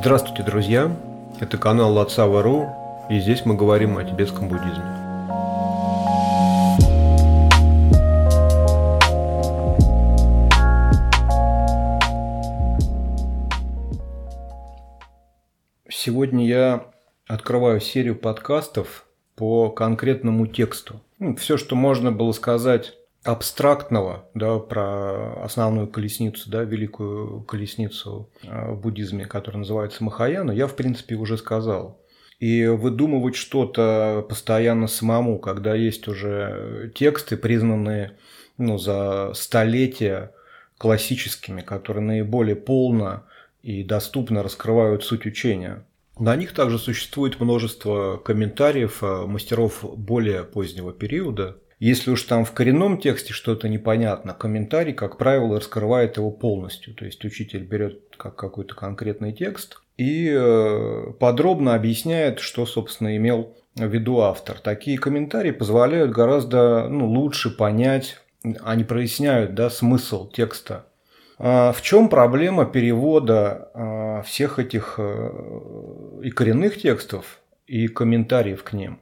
Здравствуйте, друзья! Это канал Лацава.ру, и здесь мы говорим о тибетском буддизме. Сегодня я открываю серию подкастов по конкретному тексту. Ну, все, что можно было сказать абстрактного, да, про основную колесницу, да, великую колесницу э, в буддизме, которая называется Махаяна, я, в принципе, уже сказал. И выдумывать что-то постоянно самому, когда есть уже тексты, признанные ну, за столетия классическими, которые наиболее полно и доступно раскрывают суть учения. На них также существует множество комментариев э, мастеров более позднего периода, если уж там в коренном тексте что-то непонятно, комментарий, как правило, раскрывает его полностью. То есть учитель берет как какой-то конкретный текст и э, подробно объясняет, что, собственно, имел в виду автор. Такие комментарии позволяют гораздо ну, лучше понять, они проясняют да, смысл текста. А в чем проблема перевода а, всех этих э, и коренных текстов, и комментариев к ним?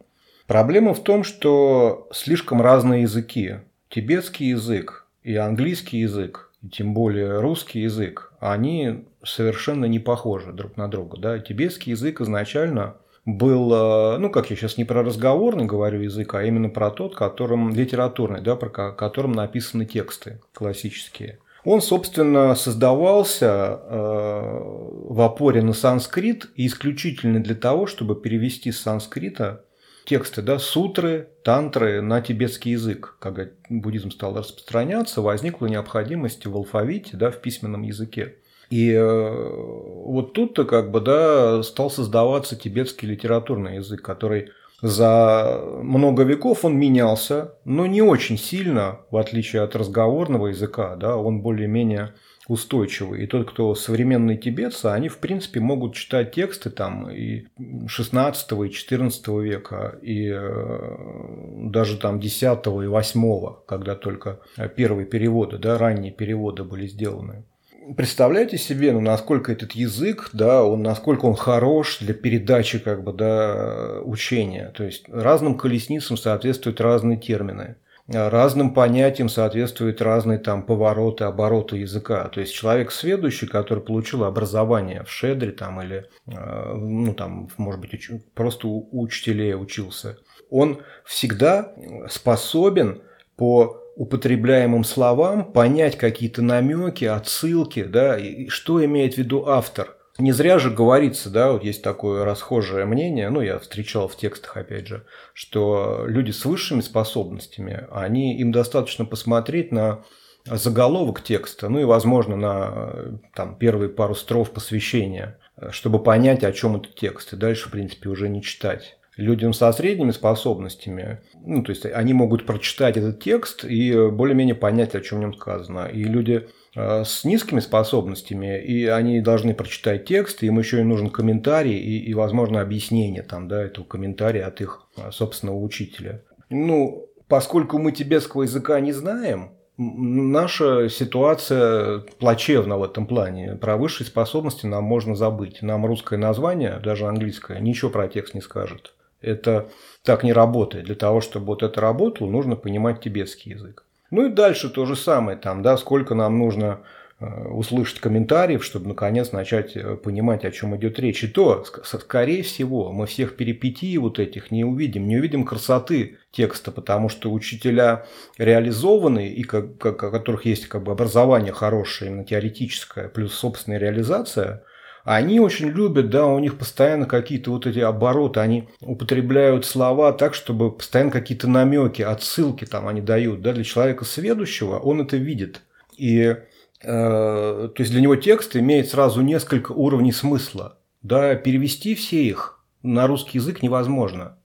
Проблема в том, что слишком разные языки. Тибетский язык и английский язык, и тем более русский язык, они совершенно не похожи друг на друга. Да? Тибетский язык изначально был, э, ну, как я сейчас не про разговорный говорю язык, а именно про тот, которым литературный, да, про которым написаны тексты классические. Он, собственно, создавался э, в опоре на санскрит исключительно для того, чтобы перевести с санскрита тексты, да, сутры, тантры на тибетский язык. Когда буддизм стал распространяться, возникла необходимость в алфавите, да, в письменном языке. И э, вот тут-то как бы, да, стал создаваться тибетский литературный язык, который за много веков он менялся, но не очень сильно, в отличие от разговорного языка, да, он более-менее устойчивый. И тот, кто современные тибетцы, они, в принципе, могут читать тексты там и 16 и 14 века, и э, даже там 10 и 8, когда только первые переводы, да, ранние переводы были сделаны. Представляете себе, ну, насколько этот язык, да, он, насколько он хорош для передачи, как бы, да, учения. То есть разным колесницам соответствуют разные термины разным понятиям соответствуют разные там повороты, обороты языка. То есть человек сведущий, который получил образование в шедре там или, э, ну там, может быть, просто у учителей учился, он всегда способен по употребляемым словам понять какие-то намеки, отсылки, да, и что имеет в виду автор. Не зря же говорится, да, вот есть такое расхожее мнение, ну, я встречал в текстах, опять же, что люди с высшими способностями, они, им достаточно посмотреть на заголовок текста, ну и, возможно, на там, первые пару строф посвящения, чтобы понять, о чем этот текст, и дальше, в принципе, уже не читать людям со средними способностями, ну, то есть они могут прочитать этот текст и более-менее понять, о чем в нем сказано. И люди с низкими способностями, и они должны прочитать текст, им еще и нужен комментарий и, и возможно, объяснение там, да, этого комментария от их э, собственного учителя. Ну, поскольку мы тибетского языка не знаем, наша ситуация плачевна в этом плане. Про высшие способности нам можно забыть. Нам русское название, даже английское, ничего про текст не скажет. Это так не работает. Для того, чтобы вот это работало, нужно понимать тибетский язык. Ну и дальше то же самое, там, да, сколько нам нужно э, услышать комментариев, чтобы наконец начать э, понимать, о чем идет речь. И то, скорее всего, мы всех перипетий вот этих не увидим, не увидим красоты текста, потому что учителя реализованные и как, как, у которых есть как бы образование хорошее, именно теоретическое, плюс собственная реализация – они очень любят, да, у них постоянно какие-то вот эти обороты, они употребляют слова так, чтобы постоянно какие-то намеки, отсылки там они дают, да, для человека сведущего он это видит. И э, то есть для него текст имеет сразу несколько уровней смысла. Да, перевести все их на русский язык невозможно.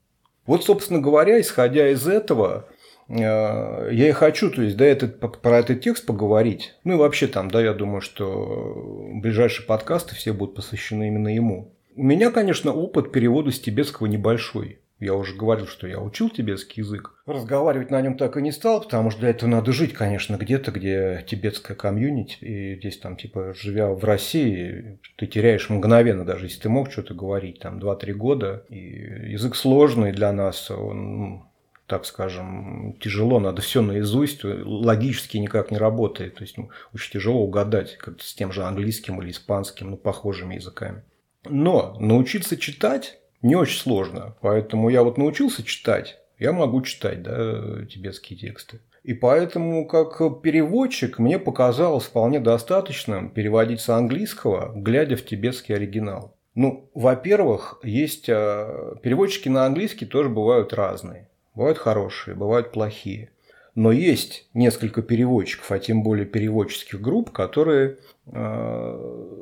Вот, собственно говоря, исходя из этого, я и хочу, то есть, да, этот, про этот текст поговорить. Ну и вообще там, да, я думаю, что ближайшие подкасты все будут посвящены именно ему. У меня, конечно, опыт перевода с тибетского небольшой. Я уже говорил, что я учил тибетский язык. Разговаривать на нем так и не стал, потому что для этого надо жить, конечно, где-то, где тибетская комьюнити. И здесь там, типа, живя в России, ты теряешь мгновенно, даже если ты мог что-то говорить, там, 2-3 года. И язык сложный для нас, он ну, так скажем, тяжело, надо все наизусть, логически никак не работает. То есть ну, очень тяжело угадать как с тем же английским или испанским, ну, похожими языками. Но научиться читать не очень сложно. Поэтому я вот научился читать, я могу читать да, тибетские тексты. И поэтому, как переводчик, мне показалось вполне достаточным переводить с английского, глядя в тибетский оригинал. Ну, во-первых, есть а, переводчики на английский тоже бывают разные. Бывают хорошие, бывают плохие. Но есть несколько переводчиков, а тем более переводческих групп, которые э,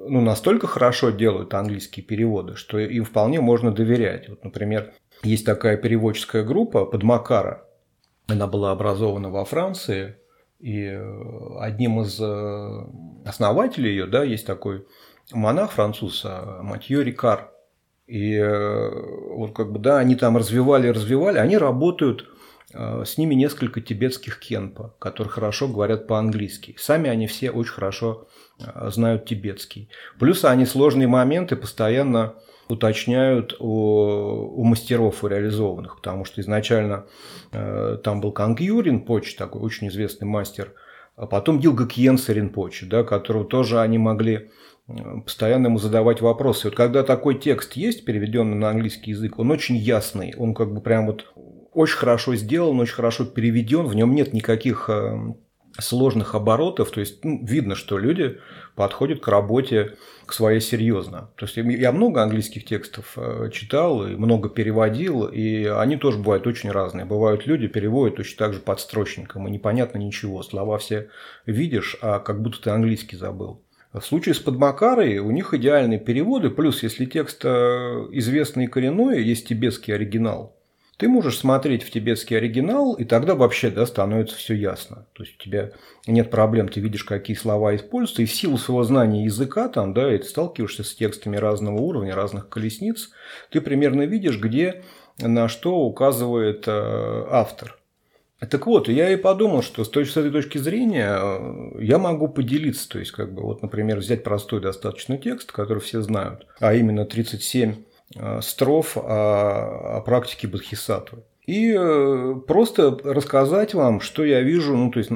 ну, настолько хорошо делают английские переводы, что им вполне можно доверять. Вот, например, есть такая переводческая группа Подмакара. Она была образована во Франции, и э, одним из э, основателей ее да, есть такой монах француз Матье Рикар. И вот как бы, да, они там развивали, развивали, они работают Э, с ними несколько тибетских кенпа, которые хорошо говорят по-английски. Сами они все очень хорошо э, знают тибетский. Плюс они сложные моменты постоянно уточняют у, у мастеров у реализованных, потому что изначально э, там был Канг Юрин, Поч, такой очень известный мастер, а потом Дилга Кьенса Ринпочи, да, которого тоже они могли э, постоянно ему задавать вопросы. Вот когда такой текст есть, переведенный на английский язык, он очень ясный, он как бы прям вот очень хорошо сделан, очень хорошо переведен, в нем нет никаких э, сложных оборотов, то есть ну, видно, что люди подходят к работе к своей серьезно. То есть я много английских текстов э, читал и много переводил, и они тоже бывают очень разные. Бывают люди переводят точно так же подстрочником, и непонятно ничего. Слова все видишь, а как будто ты английский забыл. В случае с Подмакарой у них идеальные переводы, плюс если текст э, известный и коренной, есть тибетский оригинал, ты можешь смотреть в тибетский оригинал, и тогда вообще да, становится все ясно. То есть у тебя нет проблем, ты видишь, какие слова используются, и в силу своего знания языка, там, да, и ты сталкиваешься с текстами разного уровня, разных колесниц, ты примерно видишь, где на что указывает э, автор. Так вот, я и подумал, что с, той, с этой точки зрения э, я могу поделиться. То есть, как бы, вот, например, взять простой достаточно текст, который все знают, а именно 37 Э, строф о, о практике Бодхисаттвы. И э, просто рассказать вам, что я вижу, ну, то есть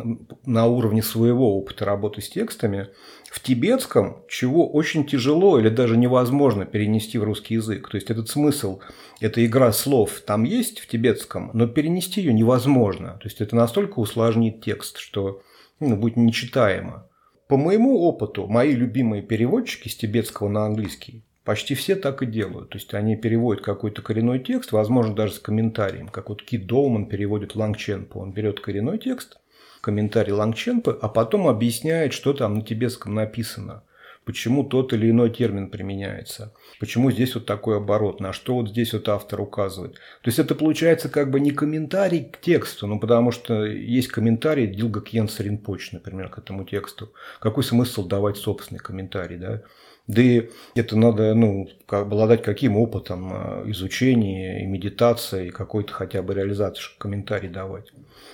на уровне своего опыта работы с текстами, в тибетском, чего очень тяжело или даже невозможно перенести в русский язык. То есть этот смысл, эта игра слов там есть в тибетском, но перенести ее невозможно. То есть это настолько усложнит текст, что ну, будет нечитаемо. По моему опыту, мои любимые переводчики с тибетского на английский Почти все так и делают. То есть они переводят какой-то коренной текст, возможно, даже с комментарием. Как вот Кит Доуман переводит Лангченпо. Он берет коренной текст, комментарий Лангченпо, а потом объясняет, что там на тибетском написано. Почему тот или иной термин применяется. Почему здесь вот такой оборот. На что вот здесь вот автор указывает. То есть это получается как бы не комментарий к тексту, ну потому что есть комментарий Дилга Кьенс Ринпоч, например, к этому тексту. Какой смысл давать собственный комментарий, да? Да и это надо ну, обладать каким опытом а, изучения и медитации, и какой-то хотя бы реализации, чтобы комментарий давать.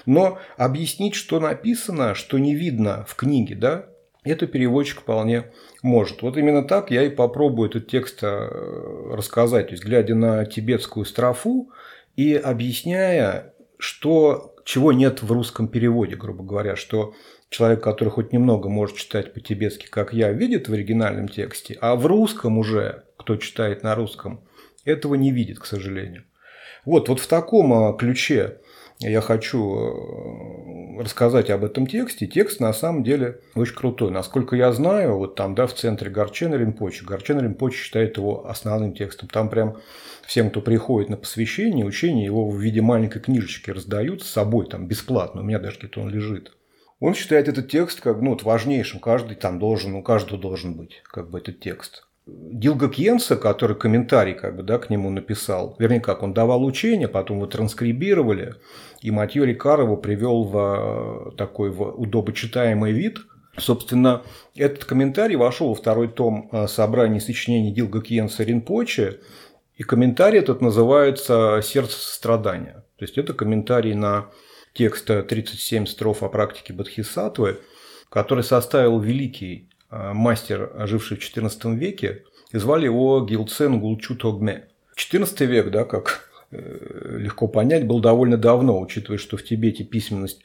Но объяснить, что написано, что не видно в книге, да, это переводчик вполне может. Вот именно так я и попробую этот текст а, рассказать. То есть, глядя на тибетскую строфу и объясняя, что, чего нет в русском переводе, грубо говоря, что человек, который хоть немного может читать по-тибетски, как я, видит в оригинальном тексте, а в русском уже, кто читает на русском, этого не видит, к сожалению. Вот, вот в таком а, ключе я хочу э, рассказать об этом тексте. Текст на самом деле очень крутой. Насколько я знаю, вот там, да, в центре Горчена Ринпочи. Горчен Ринпочи считает его основным текстом. Там прям всем, кто приходит на посвящение, учение, его в виде маленькой книжечки раздают с собой, там, бесплатно. У меня даже где-то он лежит. Он считает этот текст как ну, вот, важнейшим. Каждый там должен, у каждого должен быть как бы этот текст. Дилга Кьенса, который комментарий как бы, да, к нему написал, вернее как, он давал учение, потом его транскрибировали, и Матьё Рикар его привел в такой в удобочитаемый вид. Собственно, этот комментарий вошел во второй том собрания сочинений Дилга Кьенса Ринпоче, И комментарий этот называется «Сердце сострадания». То есть это комментарий на текст 37 строф о практике Бодхисаттвы, который составил великий э, мастер, живший в XIV веке, и звали его Гилцен Гулчу Тогме. XIV век, да, как э, легко понять, был довольно давно, учитывая, что в Тибете письменность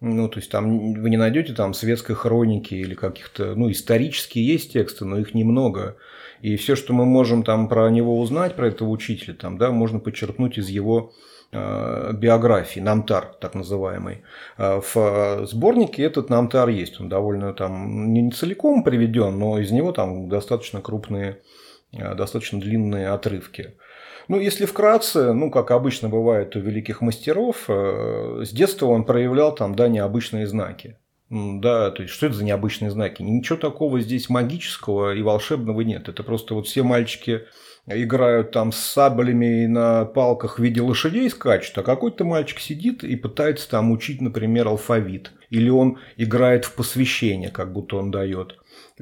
ну, то есть там вы не найдете там светской хроники или каких-то, ну, исторические есть тексты, но их немного. И все, что мы можем там про него узнать, про этого учителя, там, да, можно подчеркнуть из его биографии, намтар, так называемый. Э, в сборнике этот намтар есть, он довольно там не целиком приведен, но из него там достаточно крупные, э, достаточно длинные отрывки. Ну, если вкратце, ну, как обычно бывает у великих мастеров, э, с детства он проявлял там, да, необычные знаки. Да, то есть, что это за необычные знаки? Ничего такого здесь магического и волшебного нет. Это просто вот все мальчики играют там с саблями и на палках в виде лошадей скачут, а какой-то мальчик сидит и пытается там учить, например, алфавит. Или он играет в посвящение, как будто он дает.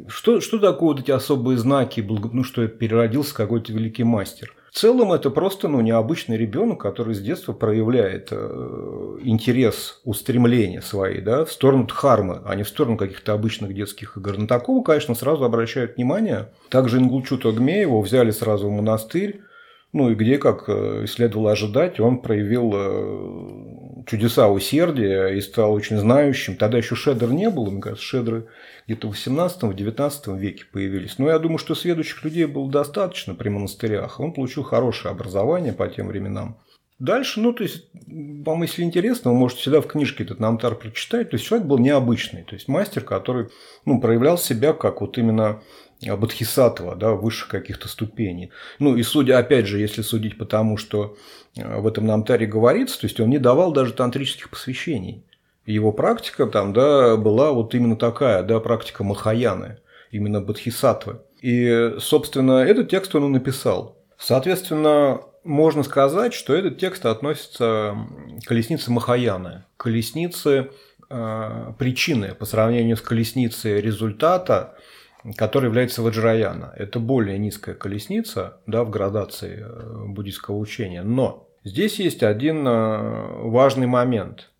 Что, что такое вот эти особые знаки, ну, что переродился какой-то великий мастер? Целом это просто ну, необычный ребенок, который с детства проявляет э, интерес, устремление свои да, в сторону дхармы, а не в сторону каких-то обычных детских игр. На такого, конечно, сразу обращают внимание. Также Ингулчута его взяли сразу в монастырь, ну и где, как э, следовало ожидать, он проявил э, чудеса усердия и стал очень знающим. Тогда еще шедр не было, мне кажется, шедры где-то в 18-19 веке появились. Но я думаю, что следующих людей было достаточно при монастырях. Он получил хорошее образование по тем временам. Дальше, ну, то есть, вам, если интересно, вы можете всегда в книжке этот намтар прочитать. То есть, человек был необычный. То есть, мастер, который ну, проявлял себя как вот именно Бодхисаттва, да, высших каких-то ступеней. Ну и судя, опять же, если судить по тому, что э, в этом намтаре говорится, то есть он не давал даже тантрических посвящений. Его практика там, да, была вот именно такая, да, практика Махаяны, именно Бодхисаттвы. И, собственно, этот текст он и написал. Соответственно, можно сказать, что этот текст относится к колеснице Махаяны, колеснице э, причины по сравнению с колесницей результата, который является Ваджраяна. Это более низкая колесница да, в градации э, буддийского учения. Но здесь есть один э, важный момент.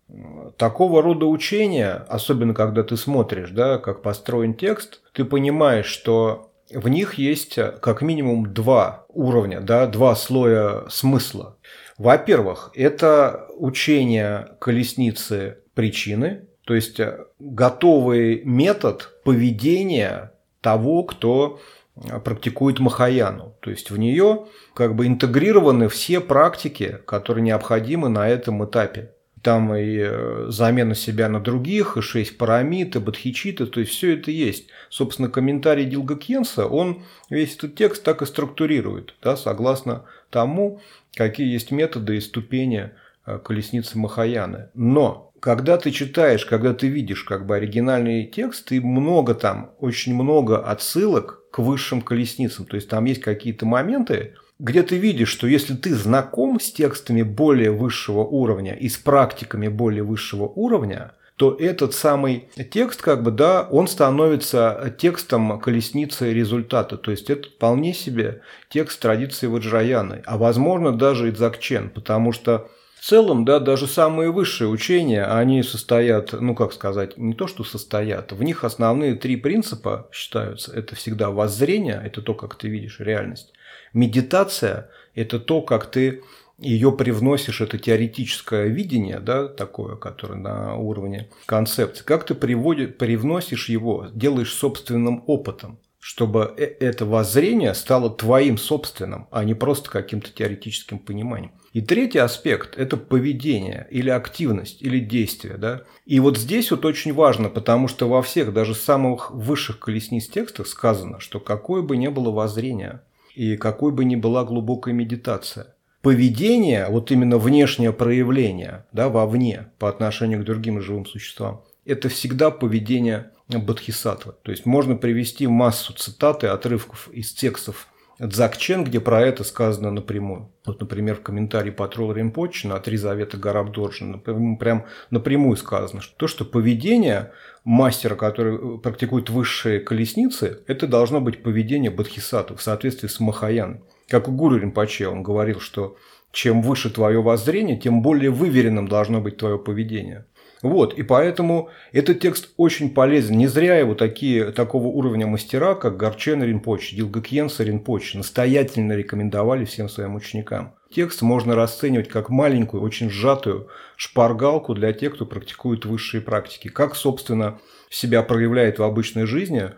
Такого рода учения, особенно когда ты смотришь, да, как построен текст, ты понимаешь, что в них есть э, как минимум два уровня, да, два слоя смысла. Во-первых, это учение колесницы причины, то есть готовый метод поведения того, кто э, практикует Махаяну. То есть в нее как бы интегрированы все практики, которые необходимы на этом этапе. Там и э, замена себя на других, и шесть парамид, и бодхичиты, то есть все это есть. Собственно, комментарий Дилга Кенса, он весь этот текст так и структурирует, да, согласно тому, какие есть методы и ступени э, колесницы Махаяны. Но когда ты читаешь, когда ты видишь как бы оригинальный текст, ты много там, очень много отсылок к высшим колесницам. То есть там есть какие-то моменты, где ты видишь, что если ты знаком с текстами более высшего уровня и с практиками более высшего уровня, то этот самый текст, как бы, да, он становится текстом колесницы результата. То есть это вполне себе текст традиции Ваджраяны, а возможно даже и Дзакчен, потому что целом, да, даже самые высшие учения, они состоят, ну как сказать, не то что состоят, в них основные три принципа считаются. Это всегда воззрение, это то, как ты видишь реальность. Медитация – это то, как ты ее привносишь, это теоретическое видение, да, такое, которое на уровне концепции, как ты приводит, привносишь его, делаешь собственным опытом чтобы э, это воззрение стало твоим собственным, а не просто каким-то теоретическим пониманием. И третий аспект – это поведение или активность или действие. Да? И вот здесь вот очень важно, потому что во всех, даже самых высших колесниц текстах сказано, что какое бы ни было воззрение и какой бы ни была глубокая медитация, поведение, вот именно внешнее проявление да, вовне по отношению к другим живым существам, это всегда поведение бодхисаттвы. То есть можно привести массу цитат и отрывков из текстов Дзакчен, где про это сказано напрямую. Вот, например, в комментарии Патрол Римпочи на «Три завета Гарабдоржина» прям напрямую сказано, что то, что поведение мастера, который практикует высшие колесницы, это должно быть поведение бодхисаттвы в соответствии с Махаяной. как у Гуру Ринпоче, он говорил, что чем выше твое воззрение, тем более выверенным должно быть твое поведение. Вот, и поэтому этот текст очень полезен. Не зря его такие, такого уровня мастера, как Горчен Ринпоч, Дилгакьенса Ринпоч, настоятельно рекомендовали всем своим ученикам. Текст можно расценивать как маленькую, очень сжатую шпаргалку для тех, кто практикует высшие практики. Как, собственно, себя проявляет в обычной жизни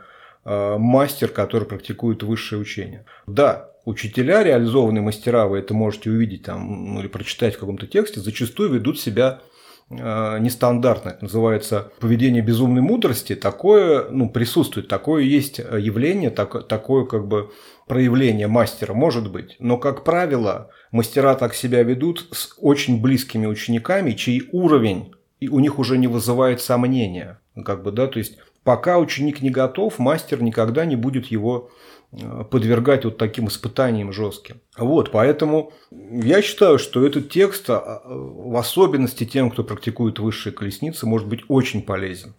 э, мастер, который практикует высшее учение. Да, учителя, реализованные мастера, вы это можете увидеть там, ну, или прочитать в каком-то тексте, зачастую ведут себя Э, нестандартно, это называется поведение безумной мудрости, такое ну, присутствует, такое есть явление, так, такое как бы проявление мастера может быть. Но, как правило, мастера так себя ведут с очень близкими учениками, чей уровень и у них уже не вызывает сомнения. Как бы, да, то есть, пока ученик не готов, мастер никогда не будет его подвергать вот таким испытаниям жестким. Вот, поэтому я считаю, что этот текст, а, в особенности тем, кто практикует высшие колесницы, может быть очень полезен.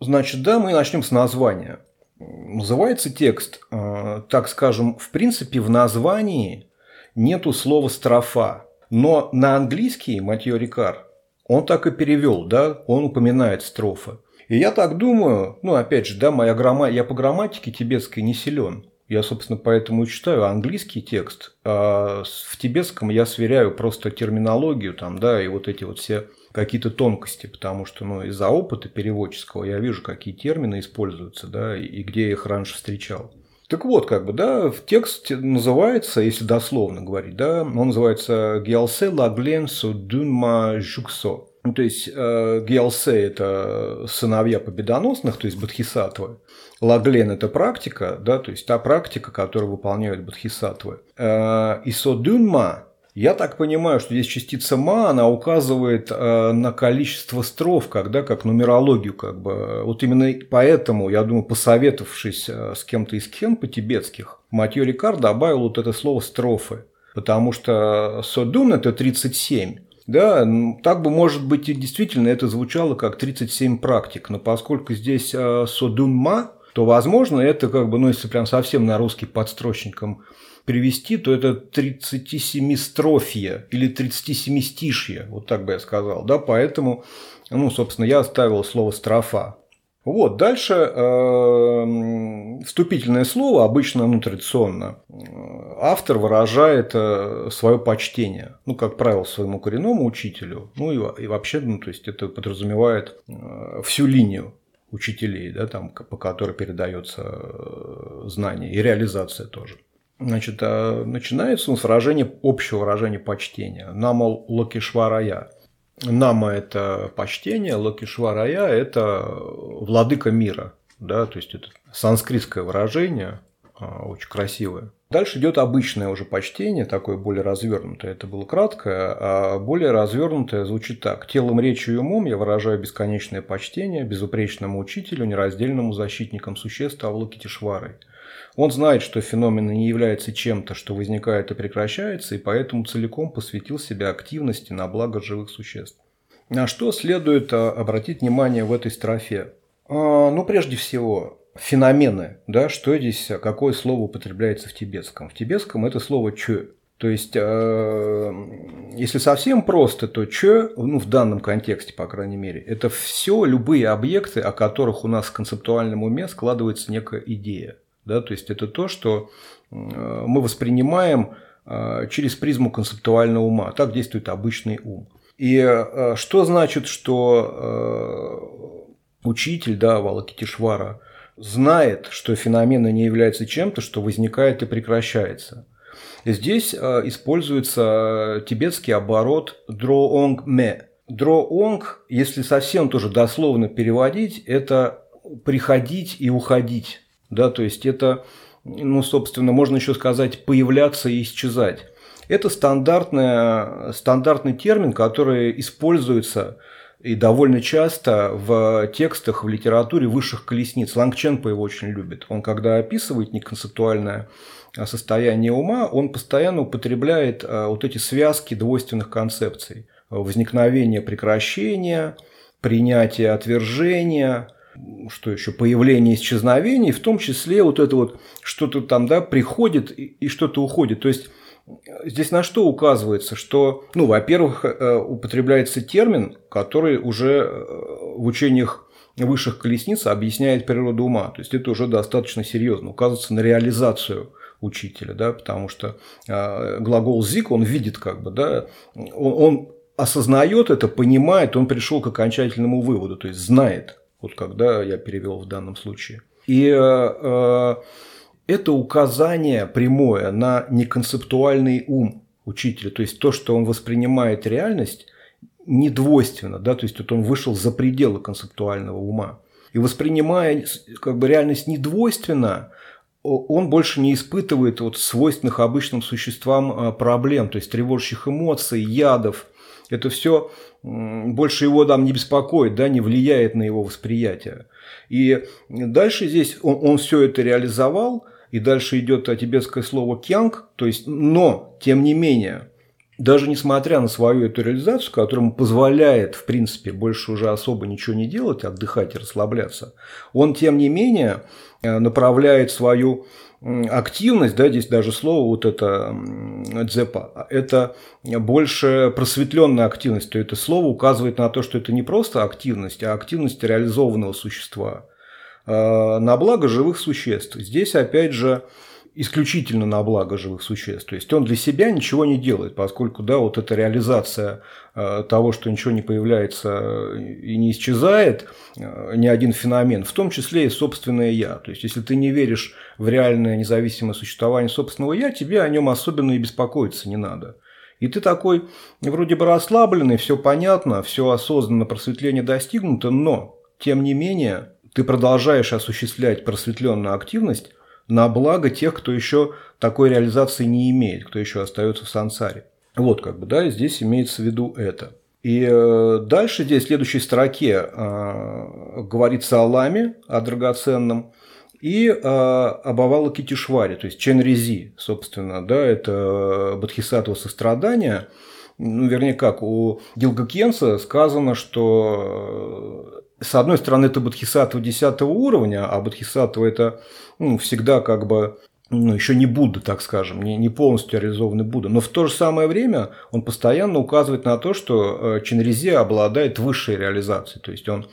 Значит, да, мы начнем с названия. Называется текст, э, так скажем, в принципе, в названии нету слова «строфа». Но на английский Матьё Рикар, он так и перевел, да, он упоминает строфы. И я так думаю, ну, опять же, да, моя грамма... я по грамматике тибетской не силен. Я, собственно, поэтому и читаю английский текст, а в тибетском я сверяю просто терминологию там, да, и вот эти вот все какие-то тонкости, потому что, ну, из-за опыта переводческого я вижу, какие термины используются, да, и где я их раньше встречал. Так вот, как бы, да, в текст называется, если дословно говорить, да, он называется «Гиалсе лагленсо дунма жуксо». Ну, то есть, э, Гиалсе – это сыновья победоносных, то есть Бодхисаттвы. Лаглен – это практика, да, то есть та практика, которую выполняют бодхисаттвы. Э, и содунма я так понимаю, что здесь частица ма, она указывает э, на количество строф, когда как нумерологию, как бы. Вот именно поэтому, я думаю, посоветовавшись э, с кем-то из кен по-тибетских, Матьё Рикар добавил вот это слово строфы. Потому что содун – это 37. Да, так бы, может быть, и действительно это звучало как 37 практик, но поскольку здесь содунма, то, возможно, это как бы, ну, если прям совсем на русский подстрочником перевести, то это 37 строфье или 37 стишье, вот так бы я сказал, да, поэтому, ну, собственно, я оставил слово строфа. Вот, дальше э, вступительное слово, обычно, ну, традиционно, автор выражает э, свое почтение, ну, как правило, своему коренному учителю, ну, и, и вообще, ну, то есть, это подразумевает э, всю линию учителей, да, там, по которой передается э, знание и реализация тоже. Значит, а начинается он с выражения, общего выражения почтения. Намал Лакишварая. Нама – это почтение, Лакишварая – это владыка мира. Да, то есть, это санскритское выражение, а, очень красивое. Дальше идет обычное уже почтение, такое более развернутое. Это было краткое, а более развернутое звучит так. Телом, речью и умом я выражаю бесконечное почтение безупречному учителю, нераздельному защитникам существ Авлокитишварой. Он знает, что феномен не является чем-то, что возникает и прекращается, и поэтому целиком посвятил себя активности на благо живых существ. На что следует а, обратить внимание в этой строфе? А, ну, прежде всего, феномены, да, что здесь, какое слово употребляется в тибетском. В тибетском это слово «чё». То есть, э, если совсем просто, то «чё», ну, в данном контексте, по крайней мере, это все любые объекты, о которых у нас в концептуальном уме складывается некая идея. Да? То есть, это то, что э, мы воспринимаем э, через призму концептуального ума. Так действует обычный ум. И что значит, что учитель, да, Валакитишвара, знает, что феномен не является чем-то, что возникает и прекращается. Здесь э, используется тибетский оборот дроонг-ме. Дроонг, если совсем тоже дословно переводить, это приходить и уходить. Да, то есть это, ну, собственно, можно еще сказать появляться и исчезать. Это стандартный, стандартный термин, который используется и довольно часто в текстах в литературе высших колесниц. Лангченпа его очень любит. Он, когда описывает неконцептуальное а, состояние ума, он постоянно употребляет а, вот эти связки двойственных концепций. Возникновение прекращения, принятие отвержения, что еще, появление исчезновений, в том числе вот это вот что-то там, да, приходит и, что-то уходит. То есть Здесь на что указывается? Что, ну, во-первых, э, употребляется термин, который уже э, в учениях высших колесниц объясняет природу ума. То есть это уже достаточно серьезно. Указывается на реализацию учителя, да, потому что э, глагол «зик», он видит как бы, да, он, он осознает это, понимает, он пришел к окончательному выводу, то есть знает, вот когда я перевел в данном случае. И э, это указание прямое на неконцептуальный ум учителя, то есть то, что он воспринимает реальность недвойственно, да, то есть вот он вышел за пределы концептуального ума. И воспринимая как бы реальность недвойственно, он больше не испытывает вот свойственных обычным существам а, проблем, то есть тревожащих эмоций, ядов. Это все больше его там не беспокоит, да, не влияет на его восприятие. И дальше здесь он, он все это реализовал, и дальше идет тибетское слово «кянг», то есть «но», тем не менее, даже несмотря на свою эту реализацию, которая ему позволяет, в принципе, больше уже особо ничего не делать, отдыхать и расслабляться, он, тем не менее, э, направляет свою активность, да, здесь даже слово вот это дзепа, это больше просветленная активность, то это слово указывает на то, что это не просто активность, а активность реализованного существа. Э, на благо живых существ. Здесь, опять же, исключительно на благо живых существ. То есть он для себя ничего не делает, поскольку да, вот эта реализация э, того, что ничего не появляется и не исчезает, э, ни один феномен, в том числе и собственное я. То есть если ты не веришь в реальное независимое существование собственного я, тебе о нем особенно и беспокоиться не надо. И ты такой вроде бы расслабленный, все понятно, все осознанно просветление достигнуто, но тем не менее ты продолжаешь осуществлять просветленную активность на благо тех, кто еще такой реализации не имеет, кто еще остается в сансаре. Вот как бы, да, здесь имеется в виду это. И э, дальше здесь в следующей строке э, говорится о ламе, о драгоценном, и э, об Авалокитишваре, то есть Ченрези, собственно, да, это Бодхисаттва сострадания. Ну, вернее, как, у Гилгакенса сказано, что с одной стороны, это бодхисаттва 10 уровня, а бодхисаттва – это ну, всегда как бы ну, еще не Будда, так скажем, не, не полностью реализованный Будда. Но в то же самое время он постоянно указывает на то, что э, Чинризи обладает высшей реализацией. То есть он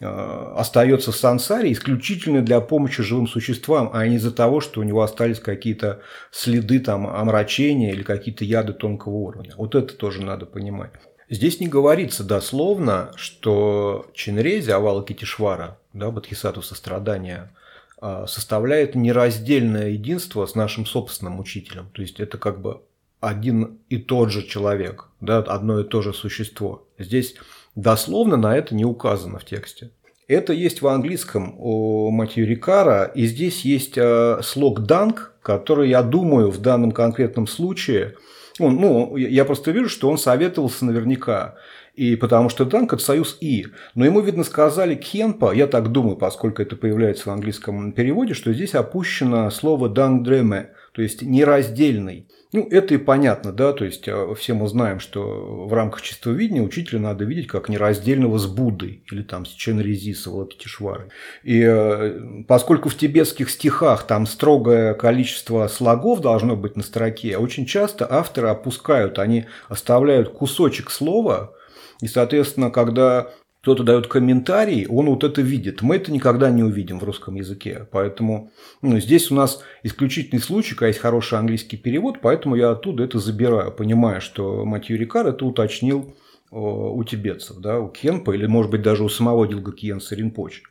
э, остается в сансаре исключительно для помощи живым существам, а не из-за того, что у него остались какие-то следы там, омрачения или какие-то яды тонкого уровня. Вот это тоже надо понимать. Здесь не говорится дословно, что Чинрези, Авалокитишвара, да, Бодхисаттва сострадания, а, составляет нераздельное единство с нашим собственным учителем. То есть это как бы один и тот же человек, да, одно и то же существо. Здесь дословно на это не указано в тексте. Это есть в английском у Матью Рикара, и здесь есть а, слог «данк», который, я думаю, в данном конкретном случае – он, ну, я просто вижу, что он советовался наверняка. И потому что Данк – это союз «и». Но ему, видно, сказали «кенпа», я так думаю, поскольку это появляется в английском переводе, что здесь опущено слово «данк дреме», то есть нераздельный. Ну, это и понятно, да, то есть э, все мы знаем, что в рамках чистого видения учителя надо видеть как нераздельного с Буддой или там с Ченрези, с Авлакитишварой. И э, поскольку в тибетских стихах там строгое количество слогов должно быть на строке, очень часто авторы опускают, они оставляют кусочек слова, и, соответственно, когда кто-то дает комментарий, он вот это видит. Мы это никогда не увидим в русском языке. Поэтому ну, здесь у нас исключительный случай, когда есть хороший английский перевод, поэтому я оттуда это забираю, понимая, что Матью Рикар это уточнил у тибетцев, да, у Кенпа или, может быть, даже у самого Дилга Кьенса Ринпочи.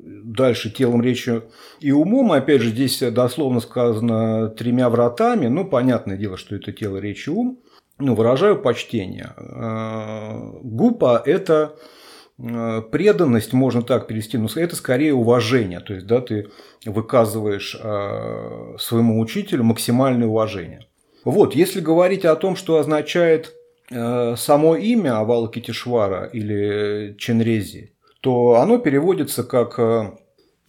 Дальше телом, речью и умом, опять же, здесь дословно сказано тремя вратами, ну, понятное дело, что это тело, речь и ум, ну, выражаю почтение. Э, Гупа – это Э, преданность, можно так перевести, но это скорее уважение. То есть, да, ты выказываешь э, своему учителю максимальное уважение. Вот, если говорить о том, что означает э, само имя Авалокитишвара или Ченрези, то оно переводится как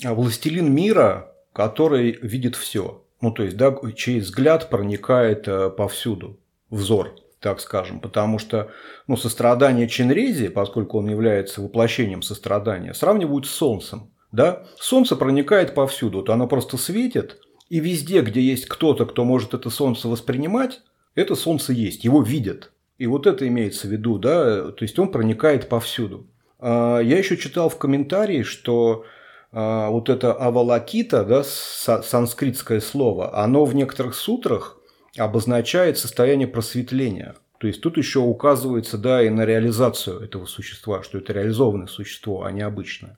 «властелин мира, который видит все». Ну, то есть, да, чей взгляд проникает повсюду, взор так скажем, потому что ну, сострадание Ченрези, поскольку он является воплощением сострадания, сравнивают с солнцем. Да? Солнце проникает повсюду, то оно просто светит, и везде, где есть кто-то, кто может это солнце воспринимать, это солнце есть, его видят. И вот это имеется в виду, да, то есть он проникает повсюду. А, я еще читал в комментарии, что а, вот это авалакита, да, санскритское слово, оно в некоторых сутрах обозначает состояние просветления. То есть тут еще указывается, да, и на реализацию этого существа, что это реализованное существо, а не обычное.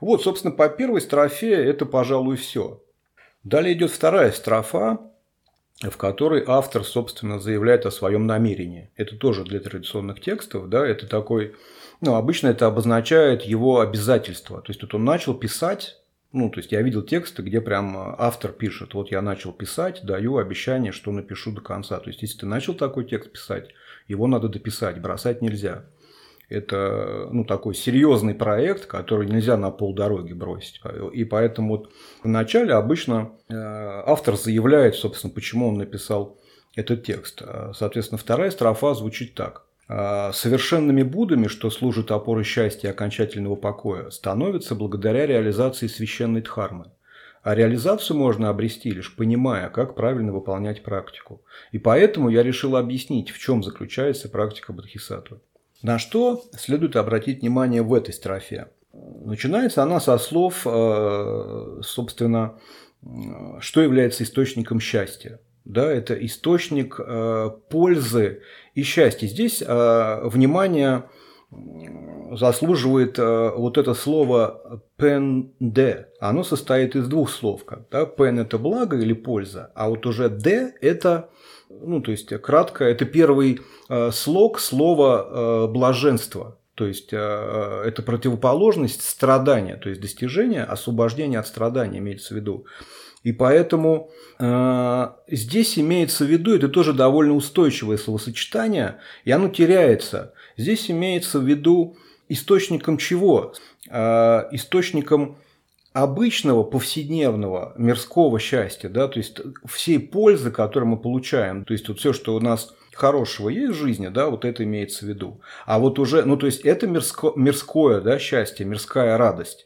Вот, собственно, по первой строфе это, пожалуй, все. Далее идет вторая строфа, в которой автор, собственно, заявляет о своем намерении. Это тоже для традиционных текстов, да, это такой, ну, обычно это обозначает его обязательство. То есть, тут он начал писать, ну, то есть, я видел тексты, где прям автор пишет, вот я начал писать, даю обещание, что напишу до конца. То есть, если ты начал такой текст писать, его надо дописать, бросать нельзя. Это ну, такой серьезный проект, который нельзя на полдороги бросить. И поэтому вот вначале обычно э, автор заявляет, собственно, почему он написал этот текст. Соответственно, вторая строфа звучит так. Совершенными Буддами, что служит опорой счастья и окончательного покоя, становятся благодаря реализации священной дхармы. А реализацию можно обрести, лишь понимая, как правильно выполнять практику. И поэтому я решил объяснить, в чем заключается практика Бодхисаттвы. На что следует обратить внимание в этой строфе? Начинается она со слов, э, собственно, что является источником счастья. Да, это источник э, пользы и счастья. Здесь э, внимание заслуживает вот это слово «пен-де». Оно состоит из двух слов. Да? «Пен» – это благо или польза, а вот уже «де» – это ну, то есть кратко, это первый э, слог слова э, блаженство. То есть э, это противоположность страдания, то есть достижение, освобождение от страдания имеется в виду. И поэтому э, здесь имеется в виду, это тоже довольно устойчивое словосочетание, и оно теряется. Здесь имеется в виду источником чего? Э, источником обычного повседневного мирского счастья, да, то есть всей пользы, которую мы получаем, то есть вот все, что у нас хорошего есть в жизни, да, вот это имеется в виду. А вот уже, ну то есть это мирско, мирское, да, счастье, мирская радость.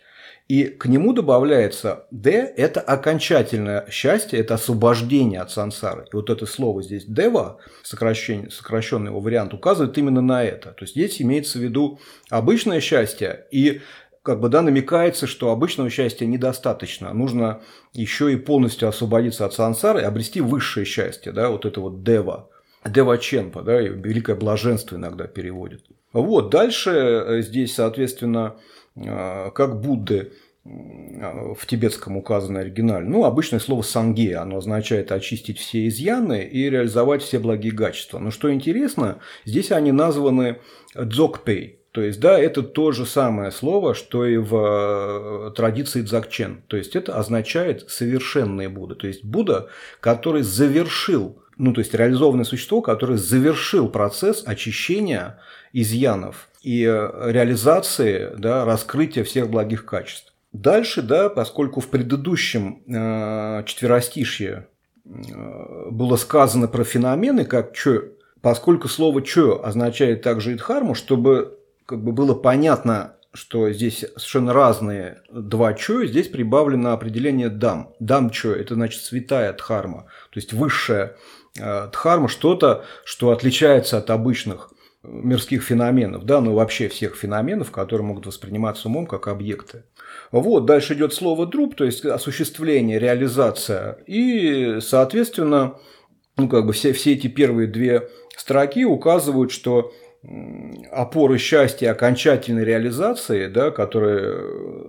И к нему добавляется «д» – это окончательное счастье, это освобождение от сансары. И вот это слово здесь «дева», сокращенный, сокращенный его вариант, указывает именно на это. То есть здесь имеется в виду обычное счастье и как бы, да, намекается, что обычного счастья недостаточно. Нужно еще и полностью освободиться от сансары и обрести высшее счастье, да, вот это вот дева. Дева Ченпа, да, великое блаженство иногда переводит. Вот, дальше э, здесь, соответственно, как Будды в тибетском указано оригинале. Ну, обычное слово санге, оно означает очистить все изъяны и реализовать все благие качества. Но что интересно, здесь они названы дзокпей, то есть, да, это то же самое слово, что и в э, традиции дзакчен. То есть, это означает совершенный Будда. То есть, Будда, который завершил, ну, то есть, реализованное существо, которое завершил процесс очищения изъянов и э, реализации, да, раскрытия всех благих качеств. Дальше, да, поскольку в предыдущем э, четверостишье э, было сказано про феномены, как чё, поскольку слово чё означает также и дхарму, чтобы как бы было понятно, что здесь совершенно разные два чо, здесь прибавлено определение дам. Дам чо – это значит святая дхарма, то есть высшая э, дхарма, что-то, что отличается от обычных мирских феноменов, да, ну вообще всех феноменов, которые могут восприниматься умом как объекты. Вот, дальше идет слово друб, то есть осуществление, реализация. И, соответственно, ну, как бы все, все эти первые две строки указывают, что опоры счастья окончательной реализации, да, которая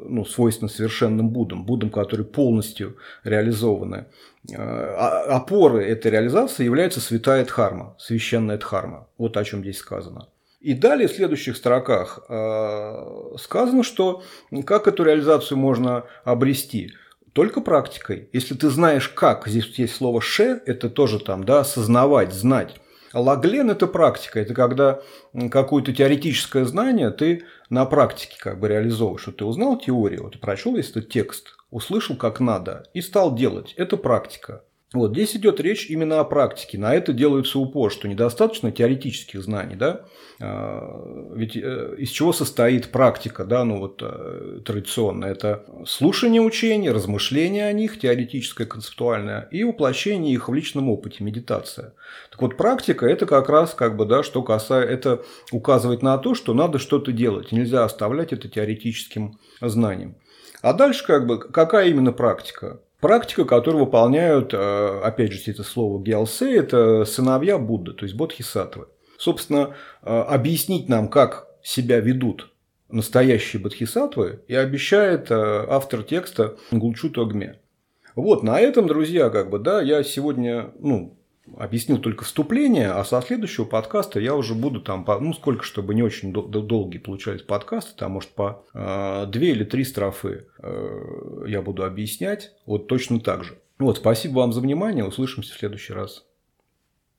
ну, свойственна совершенным Буддам, Буддам, которые полностью реализованы, э, а, опоры этой реализации является святая Дхарма, священная Дхарма. Вот о чем здесь сказано. И далее в следующих строках э, сказано, что как эту реализацию можно обрести – только практикой. Если ты знаешь как, здесь есть слово «ше», это тоже там, да, осознавать, знать. Лаглен – это практика, это когда какое-то теоретическое знание ты на практике как бы реализовываешь. Что ты узнал теорию, вот ты прочел весь этот текст, услышал как надо и стал делать. Это практика. Вот здесь идет речь именно о практике. На это делается упор, что недостаточно теоретических знаний, да? А, ведь э, из чего состоит практика, да, ну вот э, традиционно, это слушание учений, размышление о них, теоретическое, концептуальное, и воплощение их в личном опыте, медитация. Так вот, практика – это как раз, как бы, да, что касается, это указывает на то, что надо что-то делать, нельзя оставлять это теоретическим знанием. А дальше, как бы, какая именно практика? Практика, которую выполняют, э, опять же, это слово гиалсе, это сыновья Будды, то есть бодхисаттвы. Собственно, э, объяснить нам, как себя ведут настоящие бодхисаттвы, и обещает э, автор текста Гулчу Тогме. Вот, на этом, друзья, как бы, да, я сегодня, ну, объяснил только вступление, а со следующего подкаста я уже буду там, ну, сколько, чтобы не очень дол- долгие получались подкасты, там, может, по э, две или три строфы э, я буду объяснять, вот точно так же. Вот, спасибо вам за внимание, услышимся в следующий раз.